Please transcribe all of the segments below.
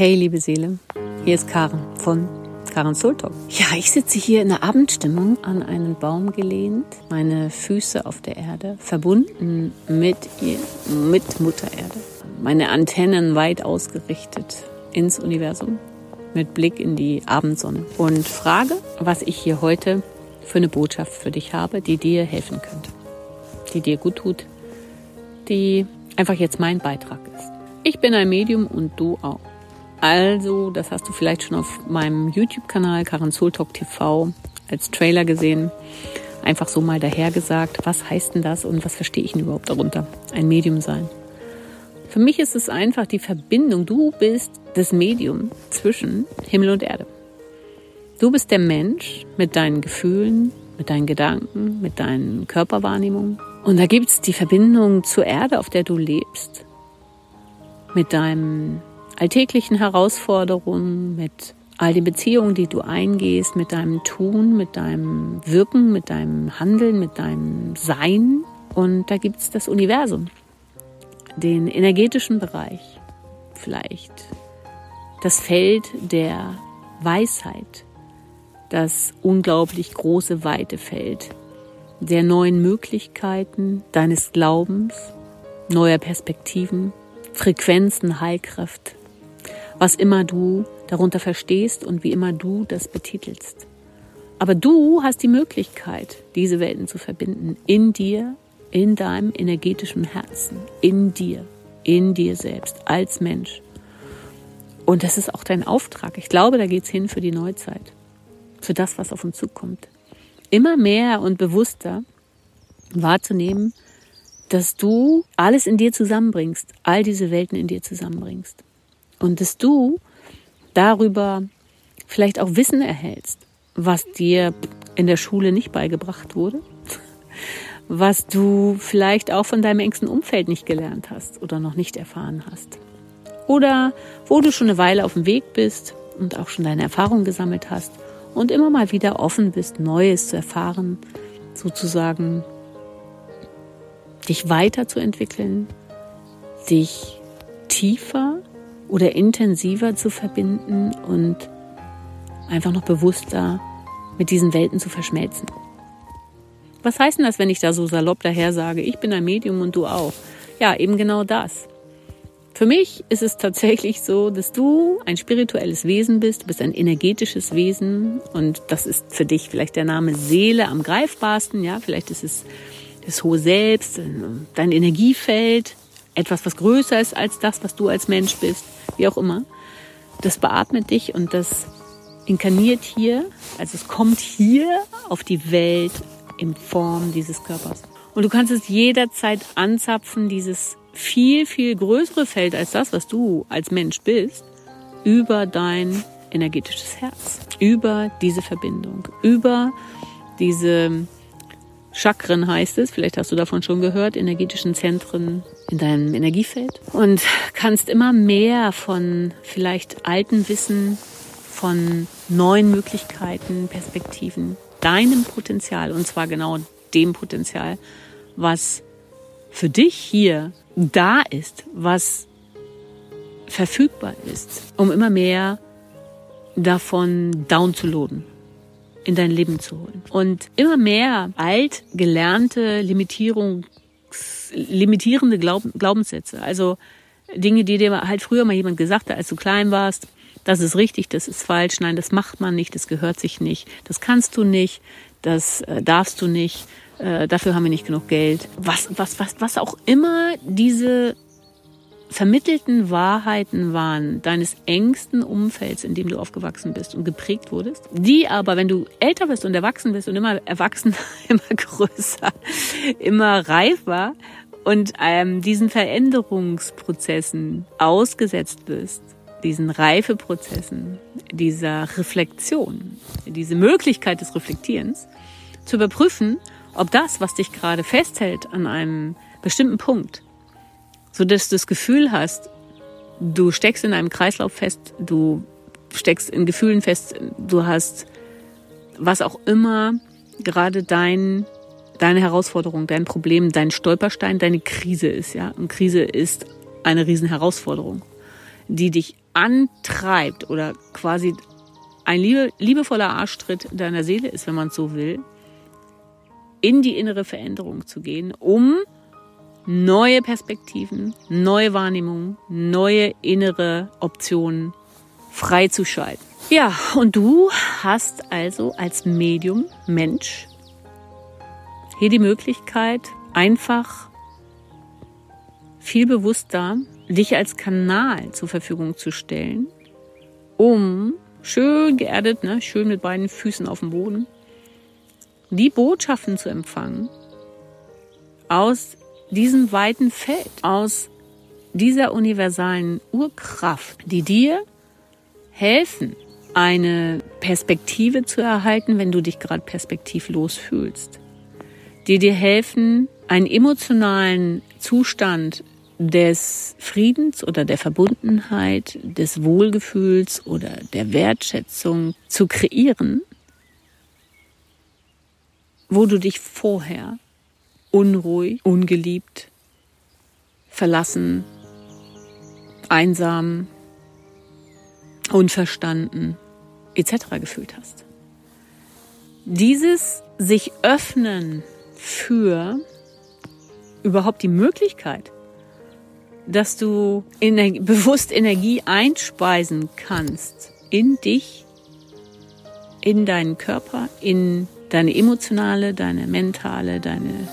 Hey, liebe Seele, hier ist Karen von Karen Soul Talk. Ja, ich sitze hier in der Abendstimmung an einen Baum gelehnt, meine Füße auf der Erde, verbunden mit ihr, mit Mutter Erde, meine Antennen weit ausgerichtet ins Universum, mit Blick in die Abendsonne und frage, was ich hier heute für eine Botschaft für dich habe, die dir helfen könnte, die dir gut tut, die einfach jetzt mein Beitrag ist. Ich bin ein Medium und du auch. Also, das hast du vielleicht schon auf meinem YouTube-Kanal Karen Soultalk TV als Trailer gesehen. Einfach so mal dahergesagt, was heißt denn das und was verstehe ich denn überhaupt darunter? Ein Medium sein. Für mich ist es einfach die Verbindung. Du bist das Medium zwischen Himmel und Erde. Du bist der Mensch mit deinen Gefühlen, mit deinen Gedanken, mit deinen Körperwahrnehmungen. Und da gibt es die Verbindung zur Erde, auf der du lebst, mit deinem alltäglichen Herausforderungen, mit all den Beziehungen, die du eingehst, mit deinem Tun, mit deinem Wirken, mit deinem Handeln, mit deinem Sein. Und da gibt es das Universum, den energetischen Bereich, vielleicht das Feld der Weisheit, das unglaublich große, weite Feld der neuen Möglichkeiten deines Glaubens, neuer Perspektiven, Frequenzen, Heilkraft, was immer du darunter verstehst und wie immer du das betitelst. Aber du hast die Möglichkeit, diese Welten zu verbinden in dir, in deinem energetischen Herzen, in dir, in dir selbst, als Mensch. Und das ist auch dein Auftrag. Ich glaube, da geht's hin für die Neuzeit, für das, was auf uns zukommt. Immer mehr und bewusster wahrzunehmen, dass du alles in dir zusammenbringst, all diese Welten in dir zusammenbringst. Und dass du darüber vielleicht auch Wissen erhältst, was dir in der Schule nicht beigebracht wurde, was du vielleicht auch von deinem engsten Umfeld nicht gelernt hast oder noch nicht erfahren hast. Oder wo du schon eine Weile auf dem Weg bist und auch schon deine Erfahrungen gesammelt hast und immer mal wieder offen bist, Neues zu erfahren, sozusagen dich weiterzuentwickeln, dich tiefer oder intensiver zu verbinden und einfach noch bewusster mit diesen Welten zu verschmelzen. Was heißt denn das, wenn ich da so salopp daher sage, ich bin ein Medium und du auch? Ja, eben genau das. Für mich ist es tatsächlich so, dass du ein spirituelles Wesen bist, du bist ein energetisches Wesen und das ist für dich vielleicht der Name Seele am greifbarsten, ja, vielleicht ist es das hohe Selbst, dein Energiefeld, etwas, was größer ist als das, was du als Mensch bist wie auch immer, das beatmet dich und das inkarniert hier, also es kommt hier auf die Welt in Form dieses Körpers. Und du kannst es jederzeit anzapfen, dieses viel, viel größere Feld als das, was du als Mensch bist, über dein energetisches Herz, über diese Verbindung, über diese Chakren heißt es, vielleicht hast du davon schon gehört, energetischen Zentren in deinem Energiefeld und kannst immer mehr von vielleicht alten Wissen, von neuen Möglichkeiten, Perspektiven, deinem Potenzial und zwar genau dem Potenzial, was für dich hier da ist, was verfügbar ist, um immer mehr davon downzuladen in dein Leben zu holen. Und immer mehr alt gelernte Limitierungs, limitierende Glaub, Glaubenssätze, also Dinge, die dir halt früher mal jemand gesagt hat, als du klein warst, das ist richtig, das ist falsch, nein, das macht man nicht, das gehört sich nicht, das kannst du nicht, das äh, darfst du nicht, äh, dafür haben wir nicht genug Geld. Was, was, was, was auch immer diese vermittelten Wahrheiten waren deines engsten Umfelds, in dem du aufgewachsen bist und geprägt wurdest, die aber, wenn du älter bist und erwachsen bist und immer erwachsen, immer größer, immer reifer und ähm, diesen Veränderungsprozessen ausgesetzt bist, diesen Reifeprozessen, dieser Reflexion, diese Möglichkeit des Reflektierens, zu überprüfen, ob das, was dich gerade festhält an einem bestimmten Punkt, so dass du das Gefühl hast, du steckst in einem Kreislauf fest, du steckst in Gefühlen fest, du hast was auch immer gerade dein deine Herausforderung, dein Problem, dein Stolperstein, deine Krise ist, ja. Und Krise ist eine riesen Herausforderung, die dich antreibt oder quasi ein liebe, liebevoller Arschtritt deiner Seele ist, wenn man es so will, in die innere Veränderung zu gehen, um neue Perspektiven, neue Wahrnehmungen, neue innere Optionen freizuschalten. Ja, und du hast also als Medium, Mensch, hier die Möglichkeit, einfach viel bewusster dich als Kanal zur Verfügung zu stellen, um schön geerdet, ne, schön mit beiden Füßen auf dem Boden, die Botschaften zu empfangen aus diesem weiten Feld, aus dieser universalen Urkraft, die dir helfen, eine Perspektive zu erhalten, wenn du dich gerade perspektivlos fühlst, die dir helfen, einen emotionalen Zustand des Friedens oder der Verbundenheit, des Wohlgefühls oder der Wertschätzung zu kreieren, wo du dich vorher unruhig, ungeliebt, verlassen, einsam, unverstanden etc. gefühlt hast. Dieses sich öffnen für überhaupt die Möglichkeit, dass du Ener bewusst Energie einspeisen kannst in dich, in deinen Körper, in deine emotionale, deine mentale, deine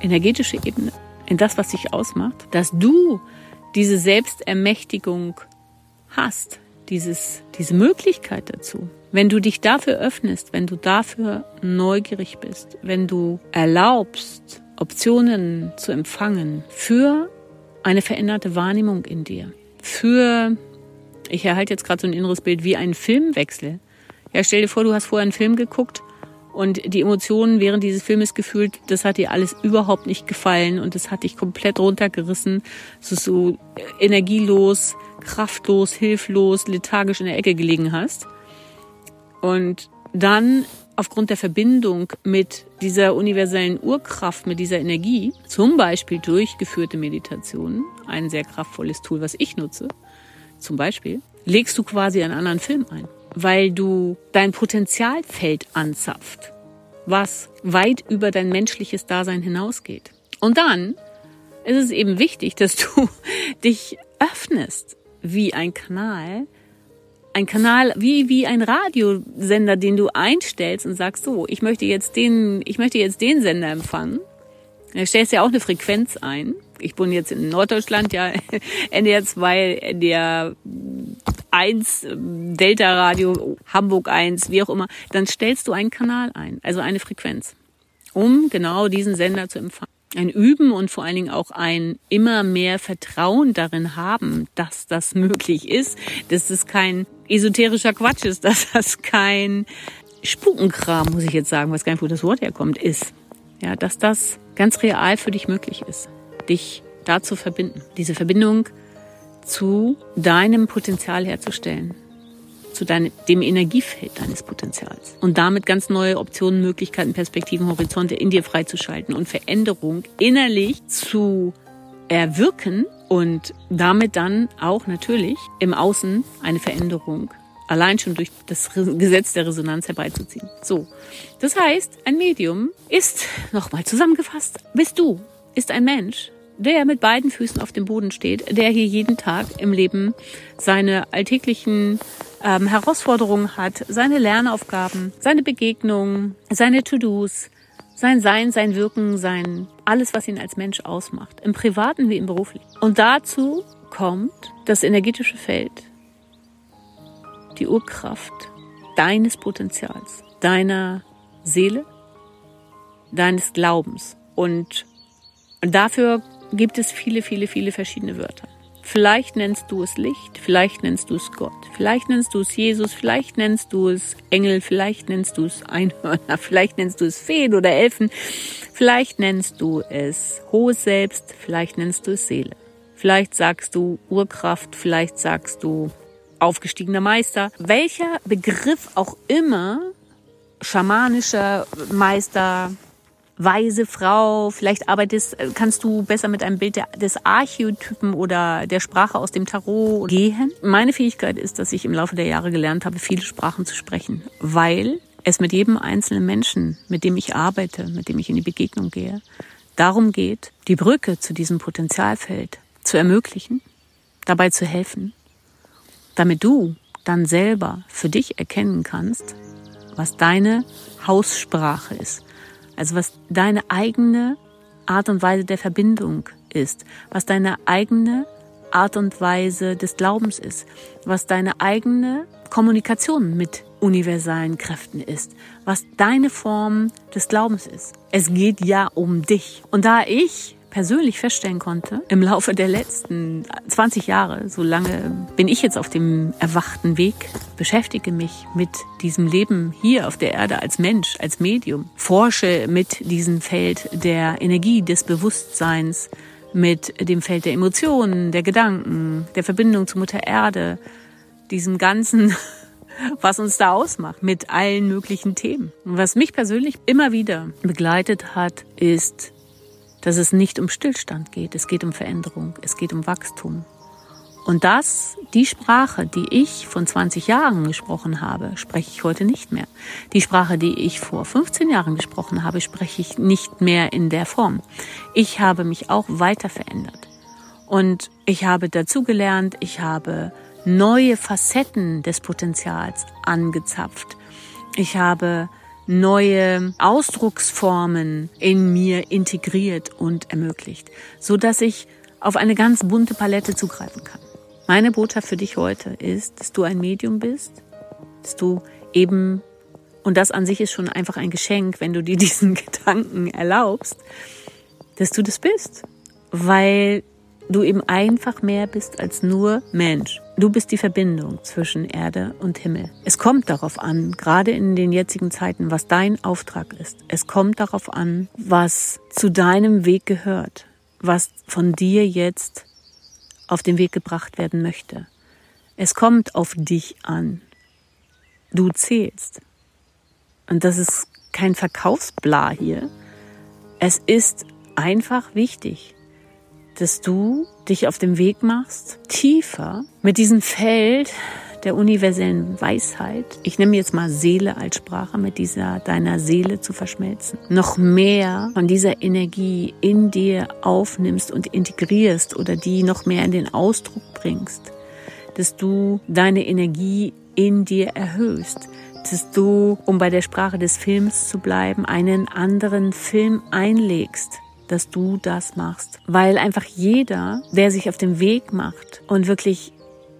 energetische Ebene, in das, was dich ausmacht, dass du diese Selbstermächtigung hast, dieses, diese Möglichkeit dazu. Wenn du dich dafür öffnest, wenn du dafür neugierig bist, wenn du erlaubst, Optionen zu empfangen für eine veränderte Wahrnehmung in dir, für, ich erhalte jetzt gerade so ein inneres Bild, wie ein Filmwechsel. Ja, stell dir vor, du hast vorher einen Film geguckt und die Emotionen während dieses Filmes gefühlt, das hat dir alles überhaupt nicht gefallen und das hat dich komplett runtergerissen. So, so energielos, kraftlos, hilflos, lethargisch in der Ecke gelegen hast. Und dann aufgrund der Verbindung mit dieser universellen Urkraft, mit dieser Energie, zum Beispiel durchgeführte Meditationen, ein sehr kraftvolles Tool, was ich nutze, zum Beispiel, legst du quasi einen anderen Film ein weil du dein Potenzialfeld anzapft, was weit über dein menschliches Dasein hinausgeht. Und dann ist es eben wichtig, dass du dich öffnest wie ein Kanal, ein Kanal wie wie ein Radiosender, den du einstellst und sagst so, ich möchte jetzt den, ich möchte jetzt den Sender empfangen. Da stellst ja auch eine Frequenz ein. Ich wohne jetzt in Norddeutschland, ja, NDR 2, NDR 1, Delta Radio, Hamburg 1, wie auch immer, dann stellst du einen Kanal ein, also eine Frequenz, um genau diesen Sender zu empfangen. Ein Üben und vor allen Dingen auch ein immer mehr Vertrauen darin haben, dass das möglich ist, dass es kein esoterischer Quatsch ist, dass das kein Spukenkram, muss ich jetzt sagen, was gar nicht, wo das Wort herkommt, ist. Ja, dass das ganz real für dich möglich ist, dich da zu verbinden. Diese Verbindung zu deinem Potenzial herzustellen, zu deinem, dem Energiefeld deines Potenzials und damit ganz neue Optionen, Möglichkeiten, Perspektiven, Horizonte in dir freizuschalten und Veränderung innerlich zu erwirken und damit dann auch natürlich im Außen eine Veränderung allein schon durch das Gesetz der Resonanz herbeizuziehen. So, das heißt, ein Medium ist, nochmal zusammengefasst, bist du, ist ein Mensch, der mit beiden Füßen auf dem Boden steht, der hier jeden Tag im Leben seine alltäglichen ähm, Herausforderungen hat, seine Lernaufgaben, seine Begegnungen, seine To-Dos, sein Sein, sein Wirken, sein alles, was ihn als Mensch ausmacht, im privaten wie im beruflichen. Und dazu kommt das energetische Feld, die Urkraft deines Potenzials, deiner Seele, deines Glaubens. Und dafür gibt es viele, viele, viele verschiedene Wörter. Vielleicht nennst du es Licht, vielleicht nennst du es Gott, vielleicht nennst du es Jesus, vielleicht nennst du es Engel, vielleicht nennst du es Einhörner, vielleicht nennst du es Feen oder Elfen, vielleicht nennst du es hohes Selbst, vielleicht nennst du es Seele. Vielleicht sagst du Urkraft, vielleicht sagst du aufgestiegener Meister. Welcher Begriff auch immer, schamanischer Meister, weise Frau. Vielleicht arbeitest, kannst du besser mit einem Bild des Archetypen oder der Sprache aus dem Tarot gehen. Meine Fähigkeit ist, dass ich im Laufe der Jahre gelernt habe, viele Sprachen zu sprechen, weil es mit jedem einzelnen Menschen, mit dem ich arbeite, mit dem ich in die Begegnung gehe, darum geht, die Brücke zu diesem Potenzialfeld zu ermöglichen, dabei zu helfen, damit du dann selber für dich erkennen kannst, was deine Haussprache ist, also was deine eigene Art und Weise der Verbindung ist, was deine eigene Art und Weise des Glaubens ist, was deine eigene Kommunikation mit universalen Kräften ist, was deine Form des Glaubens ist. Es geht ja um dich. Und da ich persönlich feststellen konnte, im Laufe der letzten 20 Jahre, so lange bin ich jetzt auf dem erwachten Weg, beschäftige mich mit diesem Leben hier auf der Erde als Mensch, als Medium, forsche mit diesem Feld der Energie, des Bewusstseins, mit dem Feld der Emotionen, der Gedanken, der Verbindung zu Mutter Erde, diesem ganzen was uns da ausmacht, mit allen möglichen Themen. Und was mich persönlich immer wieder begleitet hat, ist dass es nicht um Stillstand geht, es geht um Veränderung, es geht um Wachstum. Und das, die Sprache, die ich von 20 Jahren gesprochen habe, spreche ich heute nicht mehr. Die Sprache, die ich vor 15 Jahren gesprochen habe, spreche ich nicht mehr in der Form. Ich habe mich auch weiter verändert. Und ich habe dazugelernt, ich habe neue Facetten des Potenzials angezapft. Ich habe neue Ausdrucksformen in mir integriert und ermöglicht, so dass ich auf eine ganz bunte Palette zugreifen kann. Meine Botschaft für dich heute ist, dass du ein Medium bist, dass du eben, und das an sich ist schon einfach ein Geschenk, wenn du dir diesen Gedanken erlaubst, dass du das bist, weil du eben einfach mehr bist als nur Mensch. Du bist die Verbindung zwischen Erde und Himmel. Es kommt darauf an, gerade in den jetzigen Zeiten, was dein Auftrag ist. Es kommt darauf an, was zu deinem Weg gehört, was von dir jetzt auf den Weg gebracht werden möchte. Es kommt auf dich an. Du zählst. Und das ist kein Verkaufsbla hier. Es ist einfach wichtig, dass du dich auf dem Weg machst, tiefer mit diesem Feld der universellen Weisheit, ich nehme jetzt mal Seele als Sprache, mit dieser deiner Seele zu verschmelzen, noch mehr von dieser Energie in dir aufnimmst und integrierst oder die noch mehr in den Ausdruck bringst, dass du deine Energie in dir erhöhst, dass du, um bei der Sprache des Films zu bleiben, einen anderen Film einlegst, dass du das machst. Weil einfach jeder, der sich auf den Weg macht und wirklich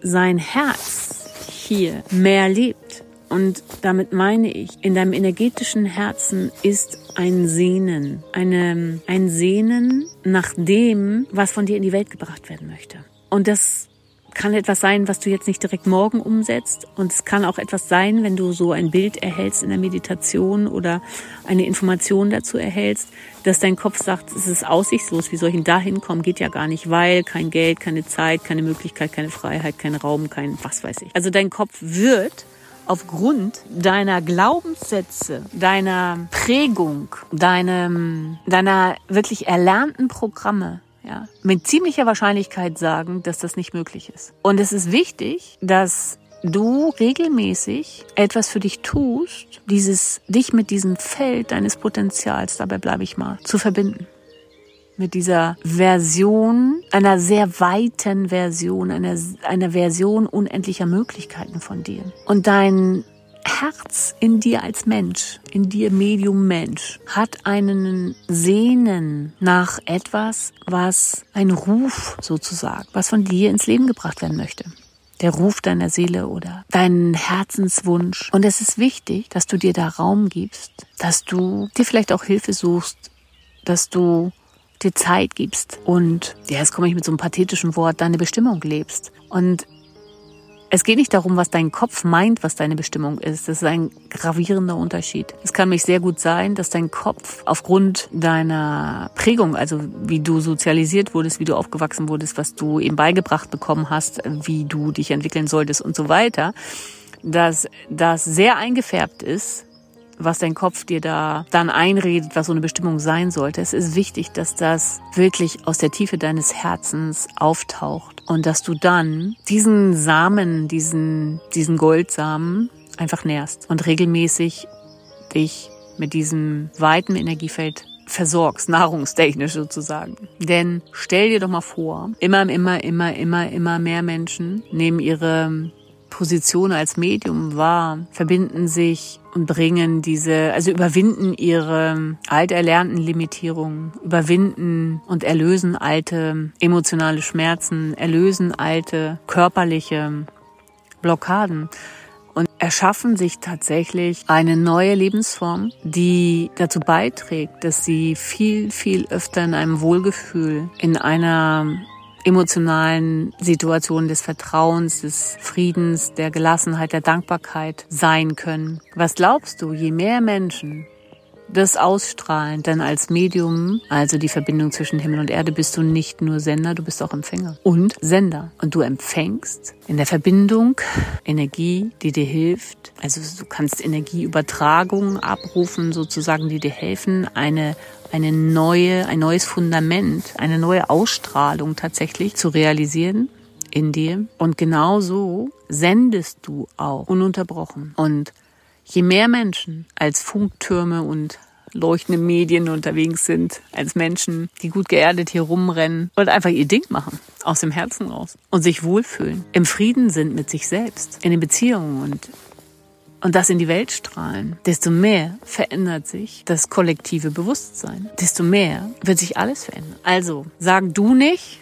sein Herz hier mehr lebt, und damit meine ich, in deinem energetischen Herzen ist ein Sehnen, eine, ein Sehnen nach dem, was von dir in die Welt gebracht werden möchte. Und das kann etwas sein, was du jetzt nicht direkt morgen umsetzt. Und es kann auch etwas sein, wenn du so ein Bild erhältst in der Meditation oder eine Information dazu erhältst, dass dein Kopf sagt, es ist aussichtslos, wie soll ich denn da hinkommen? Geht ja gar nicht, weil kein Geld, keine Zeit, keine Möglichkeit, keine Freiheit, kein Raum, kein was weiß ich. Also dein Kopf wird aufgrund deiner Glaubenssätze, deiner Prägung, deinem, deiner wirklich erlernten Programme ja, mit ziemlicher Wahrscheinlichkeit sagen, dass das nicht möglich ist. Und es ist wichtig, dass du regelmäßig etwas für dich tust, dieses, dich mit diesem Feld deines Potenzials, dabei bleibe ich mal, zu verbinden. Mit dieser Version, einer sehr weiten Version, einer, einer Version unendlicher Möglichkeiten von dir. Und dein Herz in dir als Mensch, in dir Medium Mensch, hat einen Sehnen nach etwas, was ein Ruf sozusagen, was von dir ins Leben gebracht werden möchte. Der Ruf deiner Seele oder deinen Herzenswunsch. Und es ist wichtig, dass du dir da Raum gibst, dass du dir vielleicht auch Hilfe suchst, dass du dir Zeit gibst und, ja, jetzt komme ich mit so einem pathetischen Wort, deine Bestimmung lebst. Und es geht nicht darum, was dein Kopf meint, was deine Bestimmung ist. Das ist ein gravierender Unterschied. Es kann mich sehr gut sein, dass dein Kopf aufgrund deiner Prägung, also wie du sozialisiert wurdest, wie du aufgewachsen wurdest, was du eben beigebracht bekommen hast, wie du dich entwickeln solltest und so weiter, dass das sehr eingefärbt ist was dein Kopf dir da dann einredet, was so eine Bestimmung sein sollte. Es ist wichtig, dass das wirklich aus der Tiefe deines Herzens auftaucht und dass du dann diesen Samen, diesen, diesen Goldsamen einfach nährst und regelmäßig dich mit diesem weiten Energiefeld versorgst, nahrungstechnisch sozusagen. Denn stell dir doch mal vor, immer, immer, immer, immer, immer mehr Menschen nehmen ihre Position als Medium wahr, verbinden sich und bringen diese, also überwinden ihre alterlernten Limitierungen, überwinden und erlösen alte emotionale Schmerzen, erlösen alte körperliche Blockaden und erschaffen sich tatsächlich eine neue Lebensform, die dazu beiträgt, dass sie viel, viel öfter in einem Wohlgefühl, in einer emotionalen Situation des Vertrauens, des Friedens, der Gelassenheit, der Dankbarkeit sein können. Was glaubst du, je mehr Menschen das ausstrahlen, denn als Medium, also die Verbindung zwischen Himmel und Erde, bist du nicht nur Sender, du bist auch Empfänger und Sender. Und du empfängst in der Verbindung Energie, die dir hilft. Also du kannst Energieübertragungen abrufen, sozusagen, die dir helfen, eine eine neue, ein neues Fundament, eine neue Ausstrahlung tatsächlich zu realisieren in dir. Und genauso sendest du auch ununterbrochen. Und je mehr Menschen als Funktürme und leuchtende Medien unterwegs sind, als Menschen, die gut geerdet hier rumrennen und einfach ihr Ding machen, aus dem Herzen raus und sich wohlfühlen, im Frieden sind mit sich selbst, in den Beziehungen und und das in die Welt strahlen, desto mehr verändert sich das kollektive Bewusstsein. Desto mehr wird sich alles verändern. Also, sag du nicht,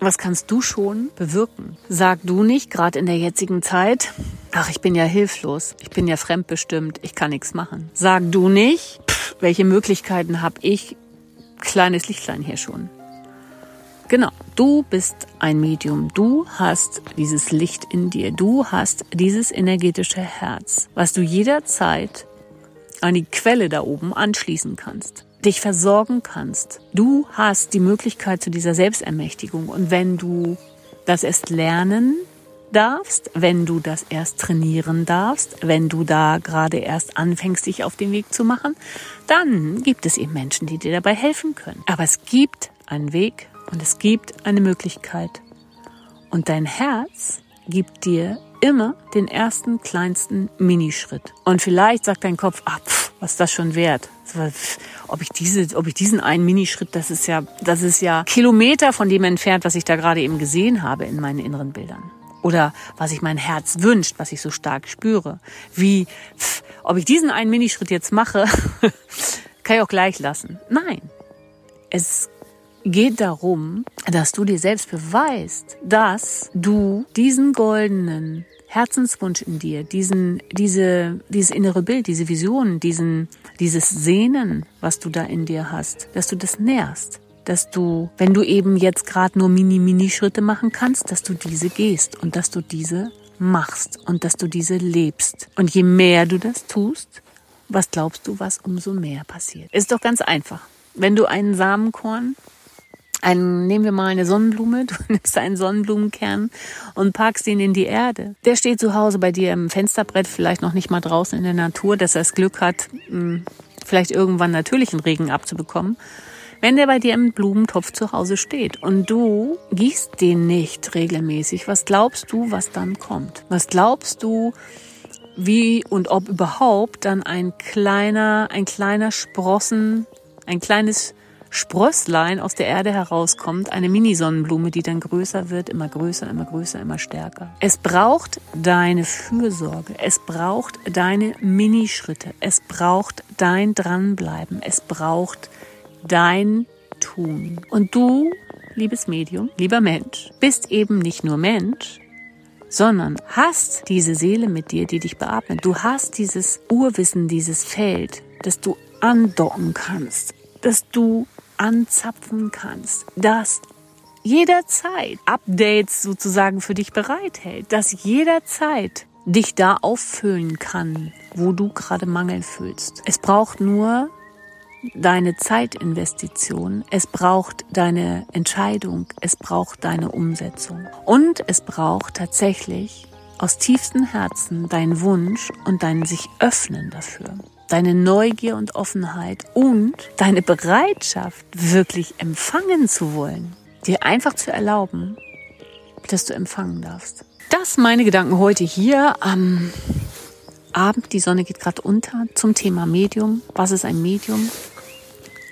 was kannst du schon bewirken? Sag du nicht, gerade in der jetzigen Zeit, ach, ich bin ja hilflos, ich bin ja fremdbestimmt, ich kann nichts machen. Sag du nicht, pff, welche Möglichkeiten habe ich, kleines Lichtlein hier schon. Genau, du bist ein Medium, du hast dieses Licht in dir, du hast dieses energetische Herz, was du jederzeit an die Quelle da oben anschließen kannst dich versorgen kannst. Du hast die Möglichkeit zu dieser Selbstermächtigung. Und wenn du das erst lernen darfst, wenn du das erst trainieren darfst, wenn du da gerade erst anfängst, dich auf den Weg zu machen, dann gibt es eben Menschen, die dir dabei helfen können. Aber es gibt einen Weg und es gibt eine Möglichkeit. Und dein Herz gibt dir immer den ersten kleinsten Minischritt. Und vielleicht sagt dein Kopf, ah, pff, was ist das schon wert? Ob ich diese, ob ich diesen einen Minischritt, das ist ja, das ist ja Kilometer von dem entfernt, was ich da gerade eben gesehen habe in meinen inneren Bildern. Oder was sich mein Herz wünscht, was ich so stark spüre. Wie, pff, ob ich diesen einen Minischritt jetzt mache, kann ich auch gleich lassen. Nein. Es geht darum, dass du dir selbst beweist, dass du diesen goldenen Herzenswunsch in dir, diesen, diese, dieses innere Bild, diese Vision, diesen, dieses Sehnen, was du da in dir hast, dass du das nährst, dass du, wenn du eben jetzt gerade nur mini, mini Schritte machen kannst, dass du diese gehst und dass du diese machst und dass du diese lebst. Und je mehr du das tust, was glaubst du, was umso mehr passiert? Ist doch ganz einfach. Wenn du einen Samenkorn ein, nehmen wir mal eine Sonnenblume, du nimmst einen Sonnenblumenkern und packst ihn in die Erde. Der steht zu Hause bei dir im Fensterbrett, vielleicht noch nicht mal draußen in der Natur, dass er das Glück hat, hm, vielleicht irgendwann natürlichen Regen abzubekommen. Wenn der bei dir im Blumentopf zu Hause steht und du gießt den nicht regelmäßig, was glaubst du, was dann kommt? Was glaubst du, wie und ob überhaupt dann ein kleiner, ein kleiner Sprossen, ein kleines Sprösslein aus der Erde herauskommt, eine Mini-Sonnenblume, die dann größer wird, immer größer, immer größer, immer stärker. Es braucht deine Fürsorge, es braucht deine Minischritte, es braucht dein Dranbleiben, es braucht dein Tun. Und du, liebes Medium, lieber Mensch, bist eben nicht nur Mensch, sondern hast diese Seele mit dir, die dich beatmet. Du hast dieses Urwissen, dieses Feld, das du andocken kannst, dass du anzapfen kannst, das jederzeit Updates sozusagen für dich bereithält, das jederzeit dich da auffüllen kann, wo du gerade Mangel fühlst. Es braucht nur deine Zeitinvestition, es braucht deine Entscheidung, es braucht deine Umsetzung und es braucht tatsächlich aus tiefstem Herzen dein Wunsch und dein sich öffnen dafür. Deine Neugier und Offenheit und deine Bereitschaft, wirklich empfangen zu wollen. Dir einfach zu erlauben, dass du empfangen darfst. Das meine Gedanken heute hier am Abend. Die Sonne geht gerade unter zum Thema Medium. Was ist ein Medium?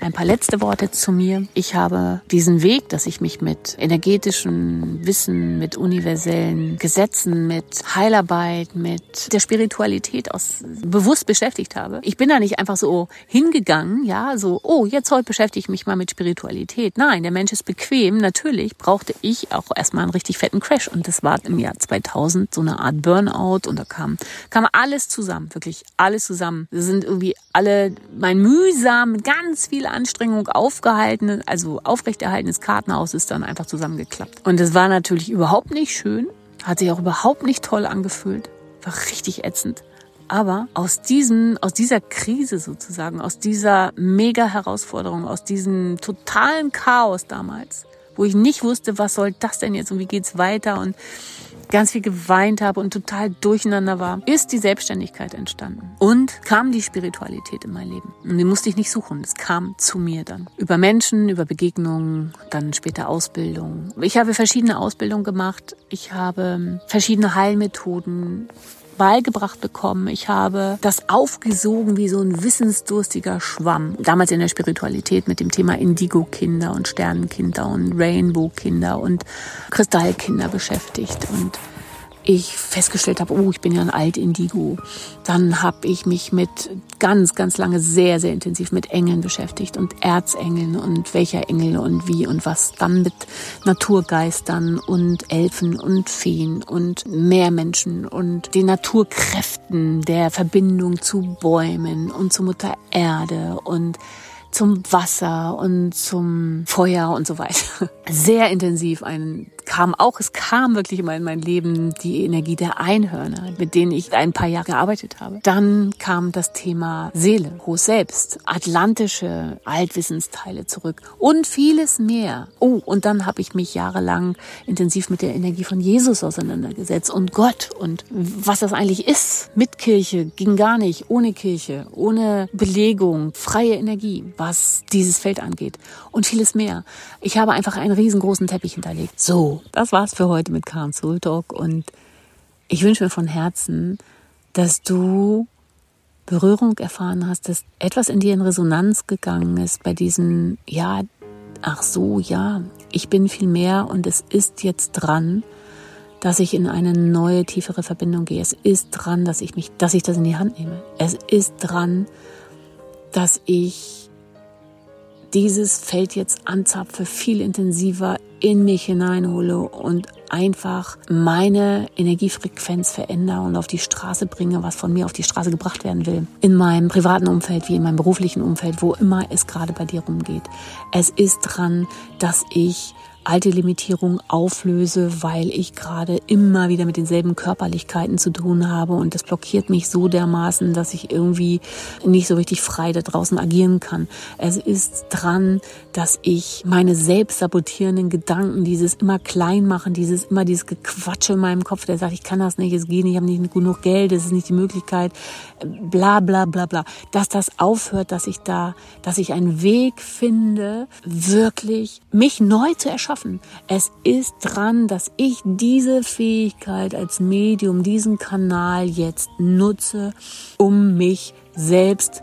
Ein paar letzte Worte zu mir. Ich habe diesen Weg, dass ich mich mit energetischem Wissen, mit universellen Gesetzen, mit Heilarbeit, mit der Spiritualität aus bewusst beschäftigt habe. Ich bin da nicht einfach so hingegangen, ja, so, oh, jetzt heute beschäftige ich mich mal mit Spiritualität. Nein, der Mensch ist bequem. Natürlich brauchte ich auch erstmal einen richtig fetten Crash. Und das war im Jahr 2000 so eine Art Burnout und da kam, kam alles zusammen, wirklich alles zusammen. Wir sind irgendwie alle mein mühsam, ganz viel Anstrengung aufgehalten, also aufrechterhaltenes Kartenhaus ist dann einfach zusammengeklappt. Und es war natürlich überhaupt nicht schön, hat sich auch überhaupt nicht toll angefühlt, war richtig ätzend. Aber aus diesem, aus dieser Krise sozusagen, aus dieser mega Herausforderung, aus diesem totalen Chaos damals, wo ich nicht wusste, was soll das denn jetzt und wie geht's weiter und ganz viel geweint habe und total durcheinander war, ist die Selbstständigkeit entstanden. Und kam die Spiritualität in mein Leben. Und die musste ich nicht suchen. Es kam zu mir dann. Über Menschen, über Begegnungen, dann später Ausbildung. Ich habe verschiedene Ausbildungen gemacht. Ich habe verschiedene Heilmethoden beigebracht bekommen. Ich habe das aufgesogen wie so ein wissensdurstiger Schwamm. Damals in der Spiritualität mit dem Thema Indigo-Kinder und Sternenkinder und Rainbow-Kinder und Kristallkinder beschäftigt und ich festgestellt habe, oh, ich bin ja ein Alt-Indigo. Dann habe ich mich mit ganz, ganz lange sehr, sehr intensiv mit Engeln beschäftigt und Erzengeln und welcher Engel und wie und was. Dann mit Naturgeistern und Elfen und Feen und Meermenschen und den Naturkräften der Verbindung zu Bäumen und zu Mutter Erde und zum Wasser und zum Feuer und so weiter. Sehr intensiv ein kam auch, es kam wirklich immer in mein Leben die Energie der Einhörner, mit denen ich ein paar Jahre gearbeitet habe. Dann kam das Thema Seele, hohes Selbst, atlantische Altwissensteile zurück und vieles mehr. Oh, und dann habe ich mich jahrelang intensiv mit der Energie von Jesus auseinandergesetzt und Gott und was das eigentlich ist. Mit Kirche ging gar nicht, ohne Kirche, ohne Belegung, freie Energie, was dieses Feld angeht und vieles mehr. Ich habe einfach einen riesengroßen Teppich hinterlegt. So, das war's für heute mit Karen Soul Talk und ich wünsche mir von Herzen, dass du Berührung erfahren hast, dass etwas in dir in Resonanz gegangen ist bei diesem, ja, ach so, ja, ich bin viel mehr und es ist jetzt dran, dass ich in eine neue, tiefere Verbindung gehe. Es ist dran, dass ich mich, dass ich das in die Hand nehme. Es ist dran, dass ich dieses Feld jetzt anzapfe, viel intensiver in mich hineinhole und einfach meine Energiefrequenz verändere und auf die Straße bringe, was von mir auf die Straße gebracht werden will. In meinem privaten Umfeld wie in meinem beruflichen Umfeld, wo immer es gerade bei dir rumgeht. Es ist dran, dass ich alte Limitierungen auflöse, weil ich gerade immer wieder mit denselben Körperlichkeiten zu tun habe und das blockiert mich so dermaßen, dass ich irgendwie nicht so richtig frei da draußen agieren kann. Es ist dran, dass ich meine selbst sabotierenden Gedanken, dieses immer klein machen, dieses immer dieses Gequatsche in meinem Kopf, der sagt, ich kann das nicht, es geht nicht, ich habe nicht genug Geld, es ist nicht die Möglichkeit, bla bla bla bla, dass das aufhört, dass ich da, dass ich einen Weg finde, wirklich mich neu zu erschaffen schaffen. Es ist dran, dass ich diese Fähigkeit als Medium, diesen Kanal jetzt nutze, um mich selbst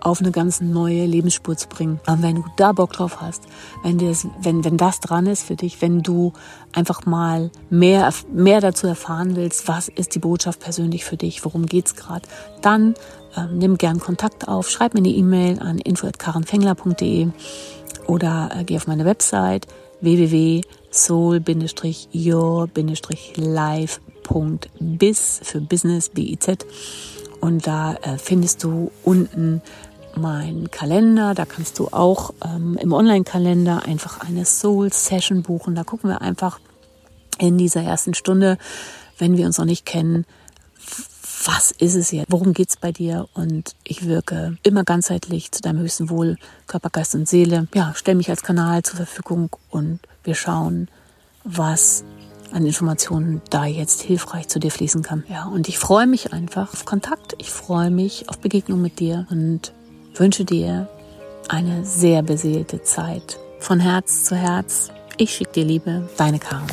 auf eine ganz neue Lebensspur zu bringen. Und wenn du da Bock drauf hast, wenn, das, wenn, wenn das dran ist für dich, wenn du einfach mal mehr, mehr dazu erfahren willst, was ist die Botschaft persönlich für dich, worum geht's gerade, dann ähm, nimm gern Kontakt auf, schreib mir eine E-Mail an info.karenfengler.de oder äh, geh auf meine Website www.soul-your-life.biz für Business, B-I-Z. Und da äh, findest du unten meinen Kalender. Da kannst du auch ähm, im Online-Kalender einfach eine Soul-Session buchen. Da gucken wir einfach in dieser ersten Stunde, wenn wir uns noch nicht kennen, was ist es jetzt? Worum geht es bei dir? Und ich wirke immer ganzheitlich zu deinem höchsten Wohl, Körper, Geist und Seele. Ja, stell mich als Kanal zur Verfügung und wir schauen, was an Informationen da jetzt hilfreich zu dir fließen kann. Ja, und ich freue mich einfach auf Kontakt. Ich freue mich auf Begegnung mit dir und wünsche dir eine sehr beseelte Zeit. Von Herz zu Herz. Ich schicke dir Liebe, deine Karin.